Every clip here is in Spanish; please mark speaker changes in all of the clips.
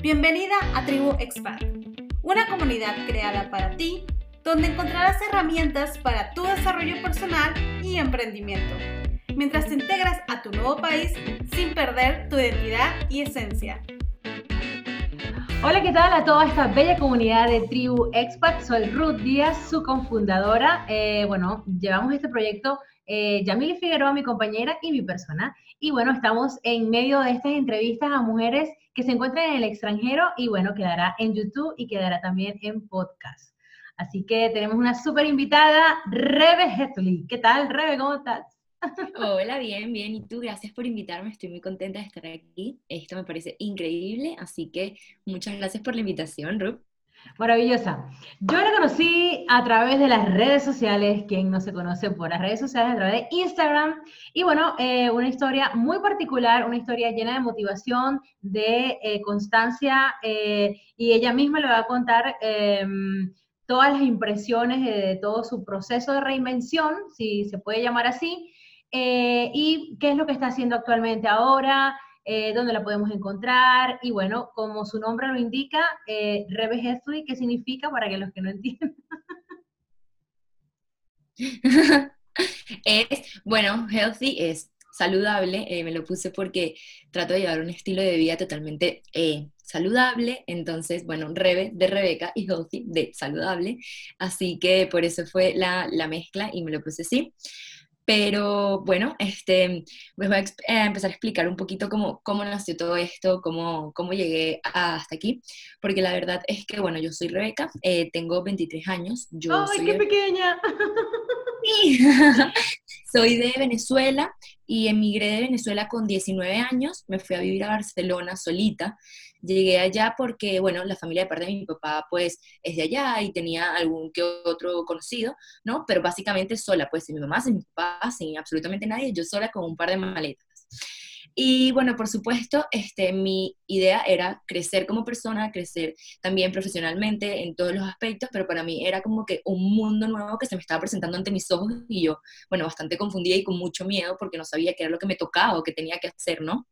Speaker 1: Bienvenida a Tribu Expat, una comunidad creada para ti donde encontrarás herramientas para tu desarrollo personal y emprendimiento, mientras te integras a tu nuevo país sin perder tu identidad y esencia.
Speaker 2: Hola, ¿qué tal a toda esta bella comunidad de Tribu Expat? Soy Ruth Díaz, su confundadora. Eh, bueno, llevamos este proyecto eh, Figueroa, mi compañera y mi persona. Y bueno, estamos en medio de estas entrevistas a mujeres que se encuentran en el extranjero y bueno, quedará en YouTube y quedará también en podcast. Así que tenemos una súper invitada, Rebe Hetuli. ¿Qué tal, Rebe? ¿Cómo estás?
Speaker 3: Hola, bien, bien. Y tú, gracias por invitarme. Estoy muy contenta de estar aquí. Esto me parece increíble. Así que muchas gracias por la invitación, Ruth.
Speaker 2: Maravillosa. Yo la conocí a través de las redes sociales, quien no se conoce por las redes sociales, a través de Instagram. Y bueno, eh, una historia muy particular, una historia llena de motivación, de eh, constancia, eh, y ella misma le va a contar em, todas las impresiones de todo su proceso de reinvención, si se puede llamar así, y qué es lo que está haciendo actualmente ahora, eh, dónde la podemos encontrar, y bueno, como su nombre lo indica, eh, Rebe Healthy, ¿qué significa para que los que no entiendan?
Speaker 3: es, bueno, healthy es saludable, eh, me lo puse porque trato de llevar un estilo de vida totalmente saludable, entonces, bueno, Rebe de Rebeca y Healthy de saludable, así que por eso fue la, la mezcla y me lo puse así. Pero bueno, este, pues voy a eh, empezar a explicar un poquito cómo, cómo nació todo esto, cómo, cómo llegué hasta aquí, porque la verdad es que, bueno, yo soy Rebeca, eh, tengo 23 años. Yo
Speaker 2: ¡Ay, qué pequeña!
Speaker 3: Soy de Venezuela y emigré de Venezuela con 19 años, me fui a vivir a Barcelona solita. Llegué allá porque, bueno, la familia de parte de mi papá, pues, es de allá y tenía algún que otro conocido, ¿no? Pero básicamente sola, pues, sin mi mamá, sin mi papá, sin absolutamente nadie, yo sola con un par de maletas. Y bueno, por supuesto, este, mi idea era crecer como persona, crecer también profesionalmente en todos los aspectos, pero para mí era como que un mundo nuevo que se me estaba presentando ante mis ojos y yo, bueno, bastante confundida y con mucho miedo porque no sabía qué era lo que me tocaba o qué tenía que hacer, ¿no?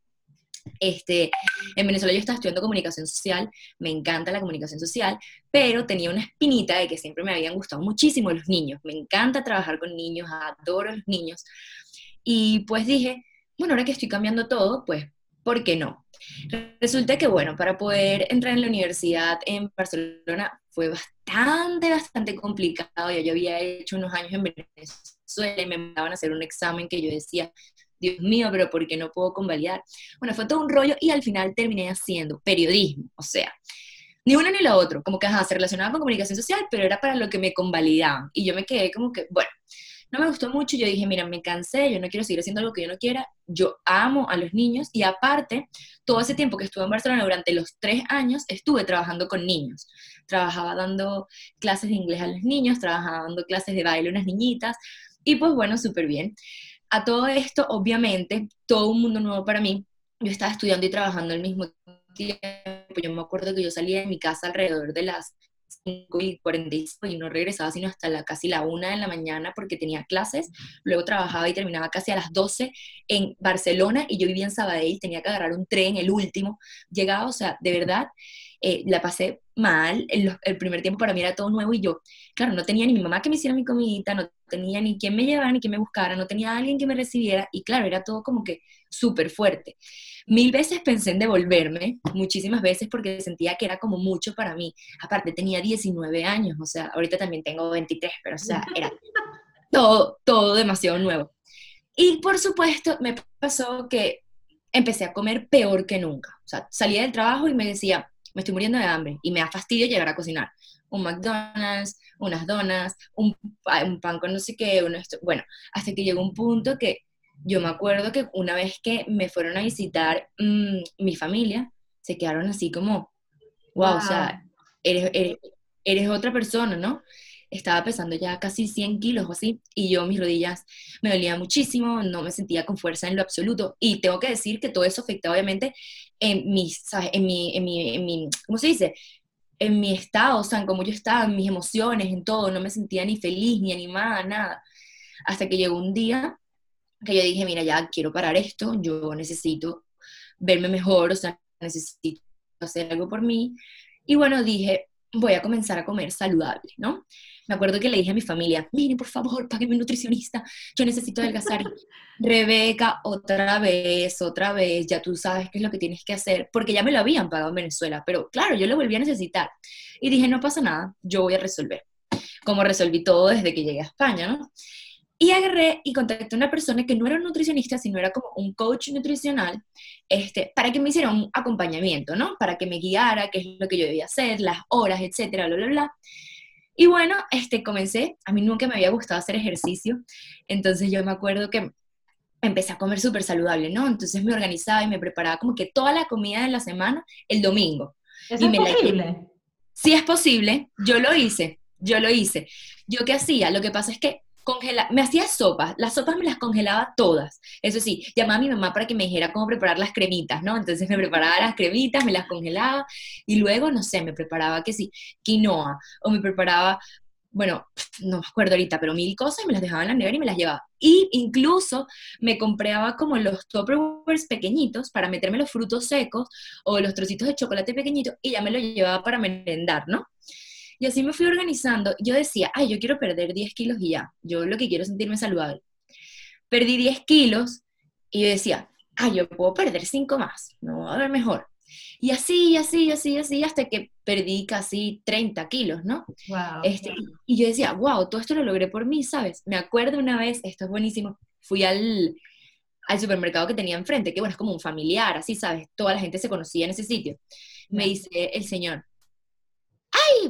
Speaker 3: Este, en Venezuela yo estaba estudiando comunicación social, me encanta la comunicación social, pero tenía una espinita de que siempre me habían gustado muchísimo los niños, me encanta trabajar con niños, adoro a los niños. Y pues dije, bueno, ahora que estoy cambiando todo, pues, ¿por qué no? Resulta que, bueno, para poder entrar en la universidad en Barcelona fue bastante, bastante complicado. Ya yo había hecho unos años en Venezuela y me mandaban a hacer un examen que yo decía, Dios mío, pero ¿por qué no puedo convalidar? Bueno, fue todo un rollo y al final terminé haciendo periodismo, o sea, ni uno ni lo otro, como que ajá, se relacionaba con comunicación social, pero era para lo que me convalidaban. Y yo me quedé como que, bueno, no me gustó mucho, yo dije, mira, me cansé, yo no quiero seguir haciendo algo que yo no quiera, yo amo a los niños y aparte, todo ese tiempo que estuve en Barcelona, durante los tres años, estuve trabajando con niños. Trabajaba dando clases de inglés a los niños, trabajaba dando clases de baile a unas niñitas y pues bueno, súper bien. A todo esto, obviamente, todo un mundo nuevo para mí. Yo estaba estudiando y trabajando al mismo tiempo. Yo me acuerdo que yo salía de mi casa alrededor de las 5 y 45 y no regresaba sino hasta la, casi la 1 de la mañana porque tenía clases. Luego trabajaba y terminaba casi a las 12 en Barcelona y yo vivía en Sabadell, tenía que agarrar un tren, el último. Llegaba, o sea, de verdad, eh, la pasé mal. El, el, primer tiempo para mí era todo nuevo y yo, claro, no tenía ni mi mamá que me hiciera mi comidita, no tenía ni quien me llevara ni quien me buscara, no tenía alguien que me recibiera y claro, era todo como que súper fuerte. Mil veces pensé en devolverme, muchísimas veces porque sentía que era como mucho para mí. Aparte, tenía 19 años, o sea, ahorita también tengo 23, pero o sea, era todo, todo demasiado nuevo. Y por supuesto, me pasó que empecé a comer peor que nunca. O sea, salía del trabajo y me decía, me estoy muriendo de hambre y me da fastidio llegar a cocinar. Un McDonald's, unas donas, un, un pan con no sé qué, uno bueno, hasta que llegó un punto que yo me acuerdo que una vez que me fueron a visitar mmm, mi familia, se quedaron así como, wow, wow. o sea, eres, eres, eres otra persona, ¿no? estaba pesando ya casi 100 kilos o así, y yo mis rodillas me dolían muchísimo, no me sentía con fuerza en lo absoluto, y tengo que decir que todo eso afectaba obviamente en mi, en mi, en mi, en mi ¿cómo se dice? En mi estado, o sea, en cómo yo estaba, en mis emociones, en todo, no me sentía ni feliz, ni animada, nada. Hasta que llegó un día que yo dije, mira, ya quiero parar esto, yo necesito verme mejor, o sea, necesito hacer algo por mí. Y bueno, dije, voy a comenzar a comer saludable, ¿no? Me acuerdo que le dije a mi familia, miren, por favor, páguenme un nutricionista, yo necesito adelgazar. Rebeca, otra vez, otra vez, ya tú sabes qué es lo que tienes que hacer, porque ya me lo habían pagado en Venezuela, pero claro, yo lo volví a necesitar. Y dije, no pasa nada, yo voy a resolver. Como resolví todo desde que llegué a España, ¿no? Y agarré y contacté a una persona que no era un nutricionista, sino era como un coach nutricional, este, para que me hiciera un acompañamiento, ¿no? Para que me guiara qué es lo que yo debía hacer, las horas, etcétera, bla, bla, bla. Y bueno, este, comencé, a mí nunca me había gustado hacer ejercicio, entonces yo me acuerdo que empecé a comer súper saludable, ¿no? Entonces me organizaba y me preparaba como que toda la comida de la semana el domingo.
Speaker 2: ¿Eso es posible?
Speaker 3: sí es posible, yo lo hice, yo lo hice. ¿Yo qué hacía? Lo que pasa es que congela, me hacía sopas, las sopas me las congelaba todas. Eso sí, llamaba a mi mamá para que me dijera cómo preparar las cremitas, ¿no? Entonces me preparaba las cremitas, me las congelaba y luego, no sé, me preparaba que sí, quinoa o me preparaba bueno, no me acuerdo ahorita, pero mil cosas y me las dejaba en la nevera y me las llevaba. Y incluso me compraba como los tupperwares pequeñitos para meterme los frutos secos o los trocitos de chocolate pequeñitos y ya me lo llevaba para merendar, ¿no? Y así me fui organizando. Yo decía, ay, yo quiero perder 10 kilos y ya. Yo lo que quiero es sentirme saludable. Perdí 10 kilos y yo decía, ay, yo puedo perder 5 más. No va a ver mejor. Y así, así, así, así, hasta que perdí casi 30 kilos, ¿no?
Speaker 2: Wow.
Speaker 3: Este, y yo decía, wow, todo esto lo logré por mí, ¿sabes? Me acuerdo una vez, esto es buenísimo, fui al, al supermercado que tenía enfrente, que bueno, es como un familiar, así, ¿sabes? Toda la gente se conocía en ese sitio. Me dice el señor, ¡ay!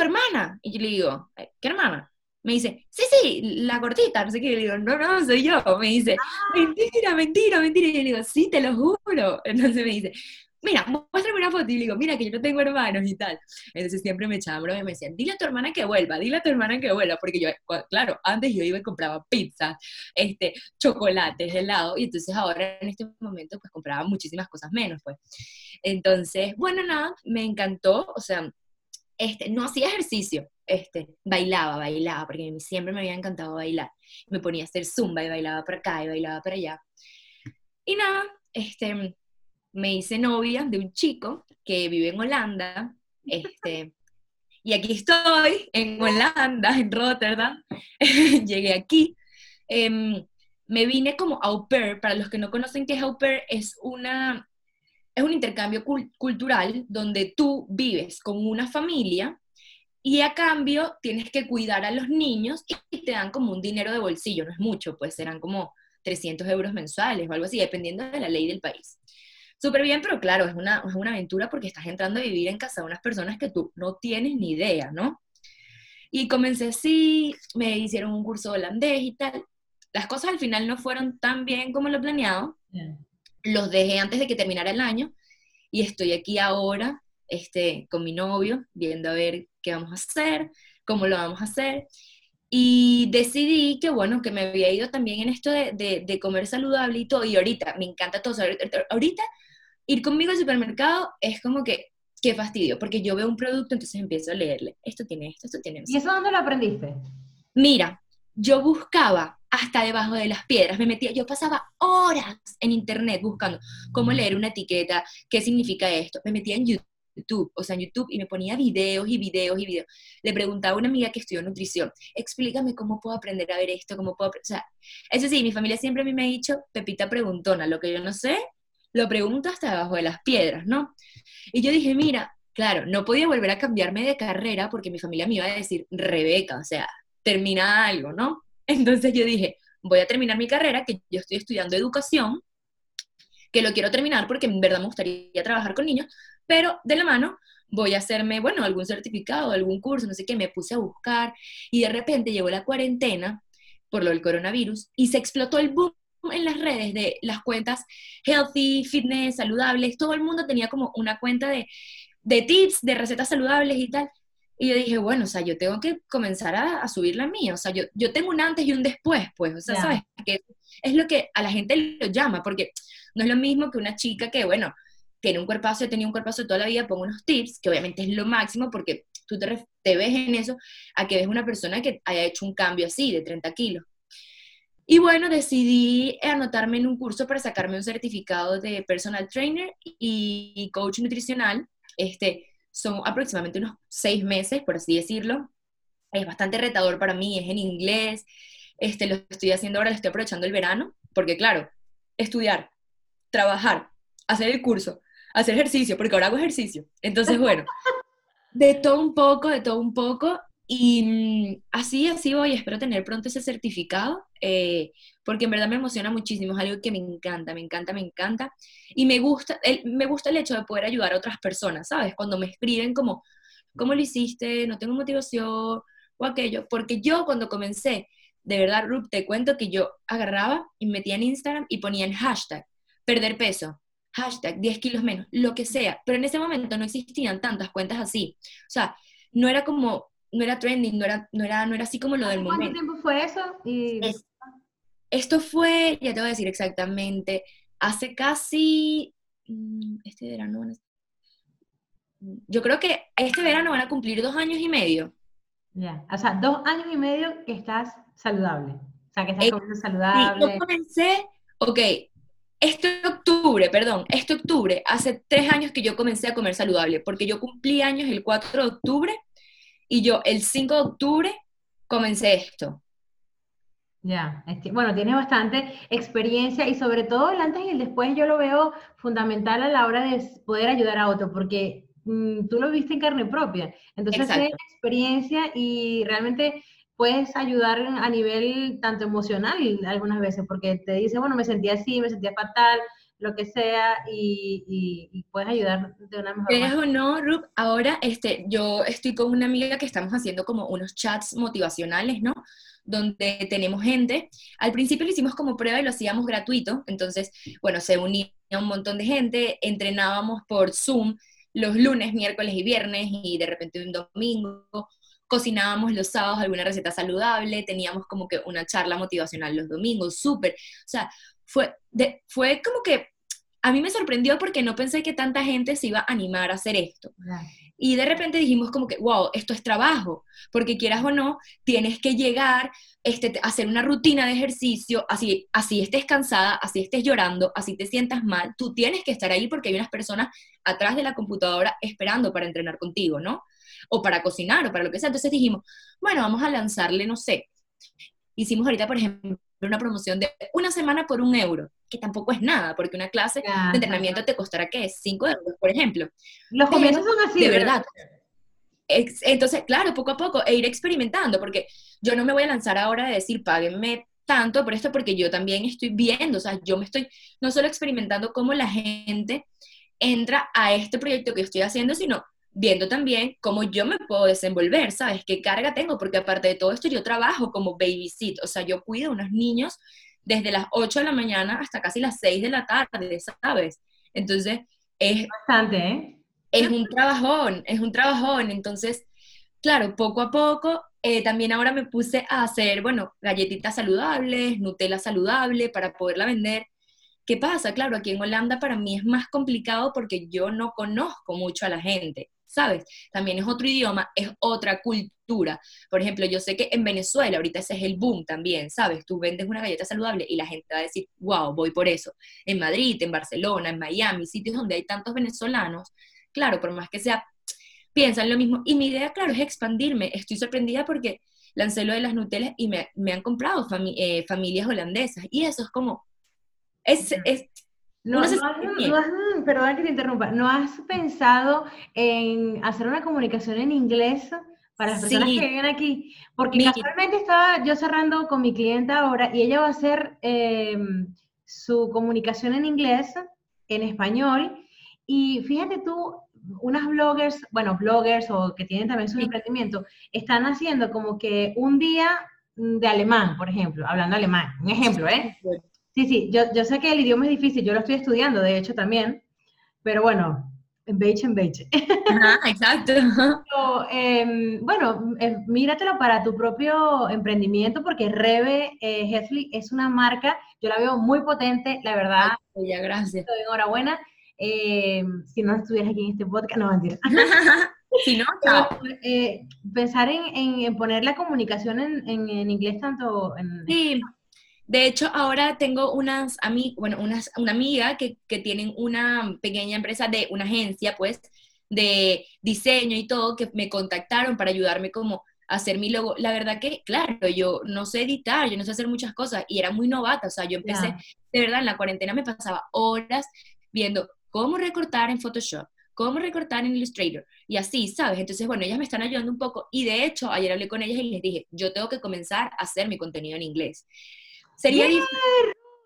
Speaker 3: ¿Y tu hermana? Y yo le digo, eh, ¿qué hermana? Me dice, sí, sí, la cortita, no sé qué. le digo, no, no, soy yo. Me dice, ah. mentira, mentira, mentira. Y yo le digo, sí, te lo juro. Entonces me dice, mira, muéstrame una foto. Y le digo, mira, que yo no tengo hermanos y tal. Entonces siempre me echaban broma y me decían, dile a tu hermana que vuelva, dile a tu hermana que vuelva. Porque yo, claro, antes yo iba y compraba pizza, este, chocolates, helado. Y entonces ahora en este momento pues compraba muchísimas cosas menos, pues. Entonces, bueno, nada, me encantó. O sea, este, no hacía ejercicio, este, bailaba, bailaba, porque siempre me había encantado bailar. Me ponía a hacer zumba y bailaba para acá y bailaba para allá. Y nada, este, me hice novia de un chico que vive en Holanda, este, y aquí estoy, en Holanda, en Rotterdam. Llegué aquí. Em, me vine como au pair. Para los que no conocen qué es au pair, es una es un intercambio cultural donde tú vives con una familia y a cambio tienes que cuidar a los niños y te dan como un dinero de bolsillo, no es mucho, pues serán como 300 euros mensuales o algo así, dependiendo de la ley del país. Súper bien, pero claro, es una, es una aventura porque estás entrando a vivir en casa de unas personas que tú no tienes ni idea, ¿no? Y comencé así, me hicieron un curso holandés y tal. Las cosas al final no fueron tan bien como lo planeado los dejé antes de que terminara el año y estoy aquí ahora este, con mi novio, viendo a ver qué vamos a hacer, cómo lo vamos a hacer. Y decidí que, bueno, que me había ido también en esto de, de, comer saludable y todo. Y ahorita me encanta todo. Ahorita ir conmigo al supermercado es como que, qué fastidio, porque yo veo un producto, entonces empiezo a leerle. Esto tiene esto, esto tiene
Speaker 2: esto. ¿Y eso dónde lo aprendiste?
Speaker 3: Mira, yo buscaba hasta debajo de las piedras, me metía, yo pasaba horas en internet buscando cómo leer una etiqueta, qué significa esto, me metía en YouTube, o sea, en YouTube y me ponía videos y videos y videos. Le preguntaba a una amiga que estudió nutrición, explícame cómo puedo aprender a ver esto, cómo puedo, o sea, eso sí, mi familia siempre a mí me ha dicho, Pepita preguntona, lo que yo no sé, lo pregunto hasta debajo de las piedras, ¿no? Y yo dije, mira, claro, no podía volver a cambiarme de carrera porque mi familia me iba a decir, Rebeca, o sea, termina algo, ¿no? Entonces yo dije, voy a terminar mi carrera, que yo estoy estudiando educación, que lo quiero terminar porque en verdad me gustaría trabajar con niños, pero de la mano voy a hacerme, bueno, algún certificado, algún curso, no sé qué, me puse a buscar y de repente llegó la cuarentena por lo del coronavirus y se explotó el boom en las redes de las cuentas healthy, fitness, saludables, todo el mundo tenía como una cuenta de, de tips, de recetas saludables y tal. Y yo dije, bueno, o sea, yo tengo que comenzar a, subir la mía, o sea, yo, yo tengo un antes y un después, pues, o sea, ¿sabes? Que es lo que a la gente lo llama, porque no es lo mismo que una chica que, bueno, tiene un cuerpazo, tenía un cuerpazo toda la vida, pongo unos tips, que obviamente es lo máximo, porque tú te, te ves en eso, a que ves una persona que haya hecho un cambio así, de 30 kilos. Y bueno, decidí anotarme en un curso para sacarme un certificado de personal trainer y coach nutricional. Este, son aproximadamente unos seis meses, por así decirlo. Es bastante retador para mí, es en inglés. Este, lo estoy haciendo ahora, lo estoy aprovechando el verano, porque claro, estudiar, trabajar, hacer el curso, hacer ejercicio, porque ahora hago ejercicio. Entonces, bueno, de todo un poco, de todo un poco. Y mm, así, así voy, espero tener pronto ese certificado, eh, porque en verdad me emociona muchísimo, es algo que me encanta, me encanta, me encanta. Y me gusta, el, me gusta el hecho de poder ayudar a otras personas, ¿sabes? Cuando me escriben como, ¿cómo lo hiciste? No tengo motivación o aquello, porque yo cuando comencé, de verdad, Rup, te cuento que yo agarraba y metía en Instagram y ponía en hashtag, perder peso, hashtag 10 kilos menos, lo que sea, pero en ese momento no existían tantas cuentas así. O sea, no era como, no era trending, no era, no era, no era así como lo del momento.
Speaker 2: ¿Cuánto tiempo fue eso?
Speaker 3: Esto fue, ya te voy a decir exactamente, hace casi, mm, este verano, yo creo que este verano van a cumplir dos años y medio.
Speaker 2: Ya, o sea, dos años y medio que estás saludable. O sea, que estás comiendo saludable.
Speaker 3: yo comencé, ok, este octubre, perdón, este octubre, hace tres años que yo comencé a comer saludable, porque yo cumplí años el 4 de octubre y yo el 5 de octubre comencé esto.
Speaker 2: Ya, bueno, tienes bastante experiencia y sobre todo el antes y el después yo lo veo fundamental a la hora de poder ayudar a otro, porque mm, tú lo viste en carne propia. Entonces tienes experiencia y realmente puedes ayudar a nivel tanto emocional algunas veces, porque te dice, bueno, me sentía así, me sentía fatal, lo que sea, y, puedes ayudar de una mejor
Speaker 3: manera. o no, Rup, ahora este, yo estoy con una amiga que estamos haciendo como unos chats motivacionales, ¿no? Donde tenemos gente. Al principio lo hicimos como prueba y lo hacíamos gratuito, entonces, bueno, se unía un montón de gente, entrenábamos por Zoom los lunes, miércoles y viernes, y de repente un domingo cocinábamos los sábados alguna receta saludable, teníamos como que una charla motivacional los domingos, súper, o sea, fue, de, fue como que a mí me sorprendió porque no pensé que tanta gente se iba a animar a hacer esto. Y de repente dijimos como que, wow, esto es trabajo, porque quieras o no, tienes que llegar, este, hacer una rutina de ejercicio, así, así estés cansada, así estés llorando, así te sientas mal, tú tienes que estar ahí porque hay unas personas atrás de la computadora esperando para entrenar contigo, ¿no? o para cocinar o para lo que sea. Entonces dijimos, bueno, vamos a lanzarle, no sé, hicimos ahorita, por ejemplo, una promoción de una semana por un euro, que tampoco es nada, porque una clase de entrenamiento te costará, ¿qué? Cinco euros, por ejemplo.
Speaker 2: Los comienzos son así.
Speaker 3: De verdad. Entonces, claro, poco a poco, e ir experimentando, porque yo no me voy a lanzar ahora de decir, páguenme tanto por esto, porque yo también estoy viendo, o sea, yo me estoy no solo experimentando cómo la gente entra a este proyecto que estoy haciendo, sino viendo también cómo yo me puedo desenvolver, ¿sabes? ¿Qué carga tengo? Porque aparte de todo esto, yo trabajo como babysit, o sea, yo cuido a unos niños desde las 8 de la mañana hasta casi las 6 de la tarde, ¿sabes? Entonces, es...
Speaker 2: Bastante, ¿eh?
Speaker 3: Es un trabajón, es un trabajón. Entonces, claro, poco a poco, eh, también ahora me puse a hacer, bueno, galletitas saludables, Nutella saludable para poderla vender. ¿Qué pasa? Claro, aquí en Holanda para mí es más complicado porque yo no conozco mucho a la gente. ¿Sabes? También es otro idioma, es otra cultura. Por ejemplo, yo sé que en Venezuela ahorita ese es el boom también, ¿sabes? Tú vendes una galleta saludable y la gente va a decir, wow, voy por eso. En Madrid, en Barcelona, en Miami, sitios donde hay tantos venezolanos, claro, por más que sea, piensan lo mismo. Y mi idea, claro, es expandirme. Estoy sorprendida porque lancé lo de las Nutellas y me, han comprado eh, familias holandesas. Y eso es como, es, es
Speaker 2: no, has, perdón que te interrumpa, ¿no has pensado en hacer una comunicación en inglés para las personas que viven aquí? Porque casualmente estaba yo cerrando con mi clienta ahora y ella va a hacer em, su comunicación en inglés, en español, y fíjate tú, unas bloggers, bueno, bloggers o que tienen también su emprendimiento, están haciendo como que un día de alemán, por ejemplo, hablando alemán, un ejemplo, ¿eh? Sí, sí, yo, yo sé que el idioma es difícil, yo lo estoy estudiando, de hecho, también, pero bueno, en beige, en beige.
Speaker 3: Ajá, exacto.
Speaker 2: Em, bueno, eh, míratelo para tu propio emprendimiento, porque Rebe eh, es una marca, yo la veo muy potente, la verdad.
Speaker 3: ya, gracias.
Speaker 2: Enhorabuena. Em, si no estuvieras aquí en este podcast, no mentira.
Speaker 3: si no, chao.
Speaker 2: Eh, pensar en, en, poner la comunicación en, en, inglés tanto en...
Speaker 3: Sí De hecho, ahora tengo unas ami bueno, unas, una amiga que, que tienen una pequeña empresa de una agencia, pues, de diseño y todo, que me contactaron para ayudarme como a hacer mi logo. La verdad que, claro, yo no sé editar, yo no sé hacer muchas cosas y era muy novata, o sea, yo empecé, de verdad, en la cuarentena me pasaba horas viendo cómo recortar en Photoshop, cómo recortar en Illustrator y así, ¿sabes? Entonces, bueno, ellas me están ayudando un poco y de hecho, ayer hablé con ellas y les dije, yo tengo que comenzar a hacer mi contenido en inglés.
Speaker 2: Sería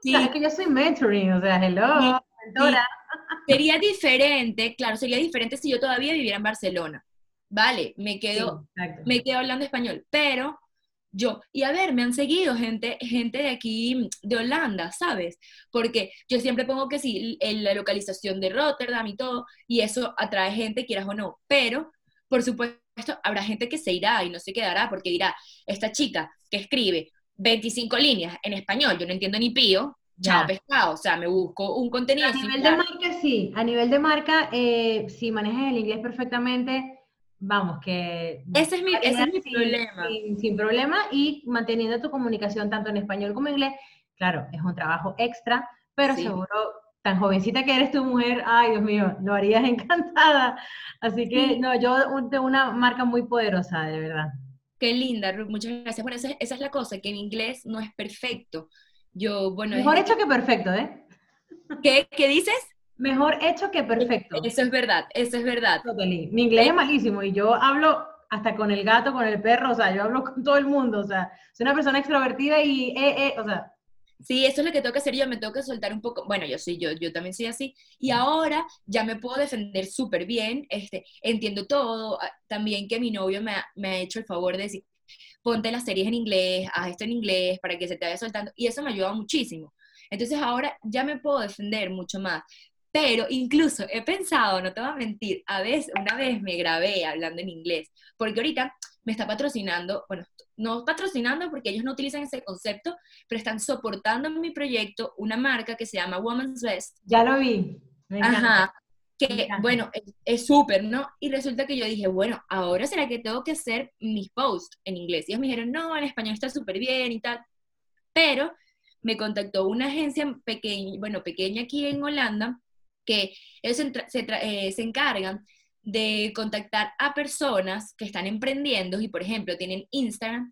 Speaker 2: sí. es que yo soy mentoring, o sea, hello, mentora.
Speaker 3: Sería diferente, claro, sería diferente si yo todavía viviera en Barcelona. Vale, me quedo, me quedo hablando español, pero yo, y a ver, me han seguido gente, gente de aquí, de Holanda, ¿sabes? Porque yo siempre pongo que sí, en la localización de Rotterdam y todo, y eso atrae gente, quieras o no, pero, por supuesto, habrá gente que se irá y no se quedará porque dirá, esta chica que escribe 25 líneas en español, yo no entiendo ni pío, chao pescado, o sea, me busco un contenido.
Speaker 2: A nivel de marca, sí, a nivel de marca, eh, si manejas el inglés perfectamente, vamos, que...
Speaker 3: Ese es mi, ese es mi problema.
Speaker 2: Sin, problema y manteniendo tu comunicación tanto en español como en inglés, claro, es un trabajo extra, pero seguro, tan jovencita que eres tu mujer, ay Dios mío, lo harías encantada. Así que, no, yo tengo una marca muy poderosa, de verdad.
Speaker 3: Qué linda, Ruth, muchas gracias. Bueno, esa, esa, es la cosa, que en inglés no es perfecto. Yo, bueno...
Speaker 2: Mejor hecho que perfecto, ¿eh?
Speaker 3: ¿Qué, ¿Qué dices?
Speaker 2: Mejor hecho que perfecto.
Speaker 3: Eso es verdad, eso es verdad.
Speaker 2: Mi inglés es malísimo y yo hablo hasta con el gato, con el perro, o sea, yo hablo con todo el mundo, o sea, soy una persona extrovertida y, eh, eh, o sea.
Speaker 3: Sí, eso es lo que tengo que hacer yo, me tengo que soltar un poco, bueno, yo soy yo, yo también soy así, y ahora ya me puedo defender súper bien, este, entiendo todo, ah, también que mi novio me ha, me ha hecho el favor de decir, ponte las series en inglés, haz esto en inglés, para que se te vaya soltando, y eso me ayuda muchísimo. Entonces ahora ya me puedo defender mucho más. Pero incluso he pensado, no te voy a mentir, a veces, una vez me grabé hablando en inglés, porque ahorita me está patrocinando, bueno, no patrocinando porque ellos no utilizan ese concepto, pero están soportando en mi proyecto una marca que se llama Woman's Best.
Speaker 2: Ya lo vi.
Speaker 3: Ajá. Que, bueno, es súper, ¿no? Y resulta que yo dije, bueno, ahora será que tengo que hacer mis posts en inglés. Y ellos me dijeron, no, en español está súper bien y tal. Pero me contactó una agencia pequeña, bueno, pequeña aquí en Holanda, que ellos se, eh, se, encargan de contactar a personas que están emprendiendo y, por ejemplo, tienen Instagram,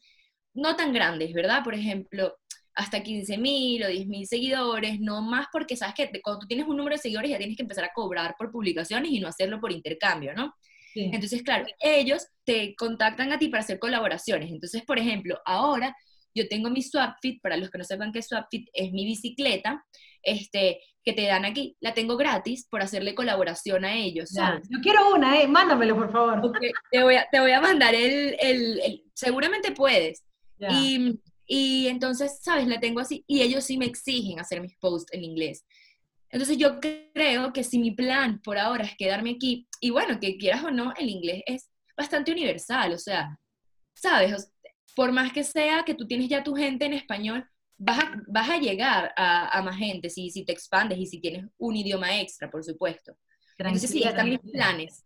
Speaker 3: no tan grandes, ¿verdad? Por ejemplo, hasta 15 mil o 10 mil seguidores, no más porque sabes que cuando tú tienes un número de seguidores ya tienes que empezar a cobrar por publicaciones y no hacerlo por intercambio, ¿no? Entonces, claro, ellos te contactan a ti para hacer colaboraciones. Entonces, por ejemplo, ahora yo tengo mi SwapFit, para los que no sepan qué SwapFit es mi bicicleta, este, que te dan aquí, la tengo gratis por hacerle colaboración a ellos.
Speaker 2: Yo quiero una, eh, mándamelo por favor.
Speaker 3: te, voy a, te, voy a, mandar el, el, seguramente puedes. Y, y, entonces, ¿sabes? La tengo así y ellos sí me exigen hacer mis posts en inglés. Entonces yo creo que si mi plan por ahora es quedarme aquí, y bueno, que quieras o no, el inglés es bastante universal, o sea, ¿sabes? Por más que sea que tú tienes ya tu gente en español, vas a, llegar a, más gente si, si te expandes y si tienes un idioma extra, por supuesto. Entonces sí, están mis planes.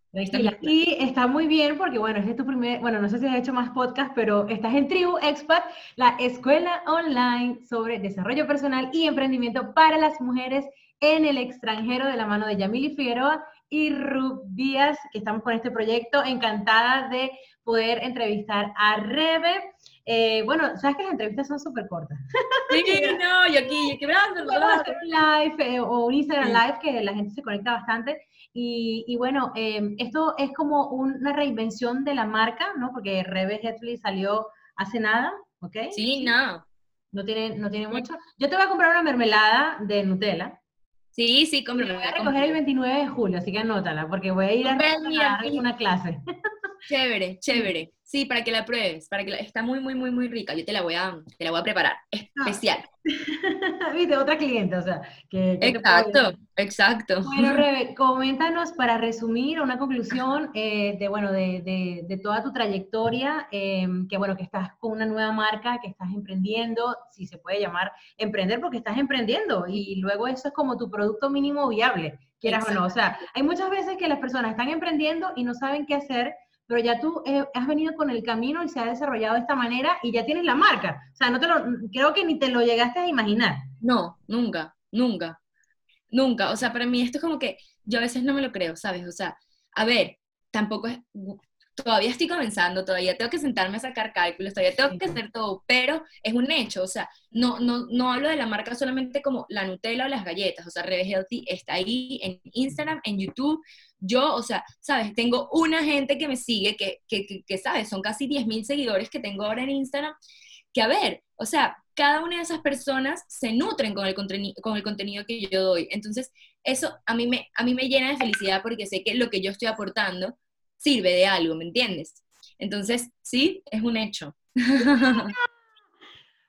Speaker 2: Y está muy bien porque, bueno, este es tu primer, bueno, no sé si has hecho más podcast, pero estás en Tribu Expat, la escuela online sobre desarrollo personal y emprendimiento para las mujeres en el extranjero de la mano de Yamili Figueroa y Rub Díaz, que estamos con este proyecto. Encantada de poder entrevistar a Rebe. Eh, bueno, sabes que las entrevistas son súper cortas.
Speaker 3: Sí, no, y aquí, yo quebrando.
Speaker 2: Vamos a hacer un live eh, o un Instagram live que la gente se conecta bastante. Y, y bueno, eh, esto es como una reinvención de la marca, ¿no? Porque Rebe Hetley salió hace nada, ¿ok?
Speaker 3: Sí, no.
Speaker 2: No tiene, no tiene mucho. Yo te voy a comprar una mermelada de Nutella.
Speaker 3: Sí, sí, cómprame.
Speaker 2: Voy a recoger el 29 de julio, así que anótala, porque voy a ir a, a, a una clase.
Speaker 3: Chévere, chévere. Sí, para que la pruebes, para que está muy, muy, muy, muy rica. Yo te la voy a, te la voy a preparar, ah. especial.
Speaker 2: Viste, otra cliente, o sea, que...
Speaker 3: exacto, exacto.
Speaker 2: Bueno, Rebe, coméntanos para resumir una conclusión eh, de, bueno, de, de, de, toda tu trayectoria, em, que bueno, que estás con una nueva marca, que estás emprendiendo, si se puede llamar emprender porque estás emprendiendo y luego eso es como tu producto mínimo viable, quieras o no. O sea, hay muchas veces que las personas están emprendiendo y no saben qué hacer pero ya tú eh, has venido con el camino y se ha desarrollado de esta manera y ya tienes la marca. O sea, no te lo, creo que ni te lo llegaste a imaginar.
Speaker 3: No, nunca, nunca, nunca. O sea, para mí esto es como que yo a veces no me lo creo, ¿sabes? O sea, a ver, tampoco es, todavía estoy comenzando, todavía tengo que sentarme a sacar cálculos, todavía tengo que hacer todo, pero es un hecho, o sea, no, no, no hablo de la marca solamente como la Nutella o las galletas, o sea, Rebe Healthy está ahí en Instagram, en YouTube, yo, o sea, sabes, tengo una gente que me sigue, que, que, que, sabes, son casi 10.000 seguidores que tengo ahora en Instagram, que a ver, o sea, cada una de esas personas se nutren con el, con el contenido que yo doy. Entonces, eso a mí, me, a mí me llena de felicidad porque sé que lo que yo estoy aportando sirve de algo, ¿me entiendes? Entonces, sí, es un hecho.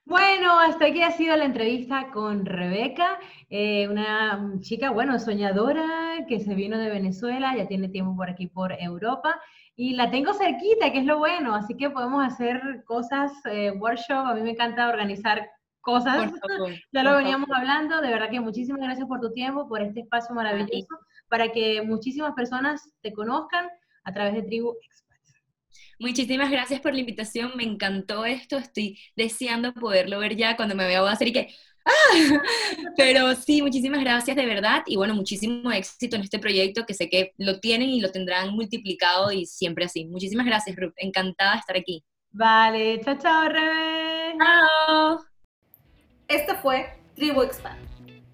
Speaker 2: Bueno, hasta aquí ha sido la entrevista con Rebeca, eh, una chica, bueno, soñadora que se vino de Venezuela, ya tiene tiempo por aquí, por Europa, y la tengo cerquita, que es lo bueno, así que podemos hacer cosas, eh, workshop, a mí me encanta organizar cosas, ya lo veníamos hablando, de verdad que muchísimas gracias por tu tiempo, por este espacio maravilloso, para que muchísimas personas te conozcan, a través de Tribu.
Speaker 3: Muchísimas gracias por la invitación, me encantó esto, estoy deseando poderlo ver ya cuando me vea a hacer y que... ¡ah! Pero sí, muchísimas gracias de verdad y bueno, muchísimo éxito en este proyecto que sé que lo tienen y lo tendrán multiplicado y siempre así. Muchísimas gracias, Ruth, encantada de estar aquí.
Speaker 2: Vale, chao, chao, Rebe.
Speaker 3: Chao.
Speaker 1: Esto fue Tribu Expand.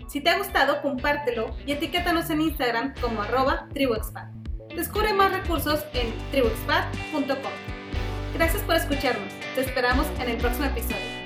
Speaker 1: Si te ha gustado, compártelo y etiquétanos en Instagram como arroba tribuexpand. Descubre más recursos en tribuexpat.com. Gracias por escucharnos. Te esperamos en el próximo episodio.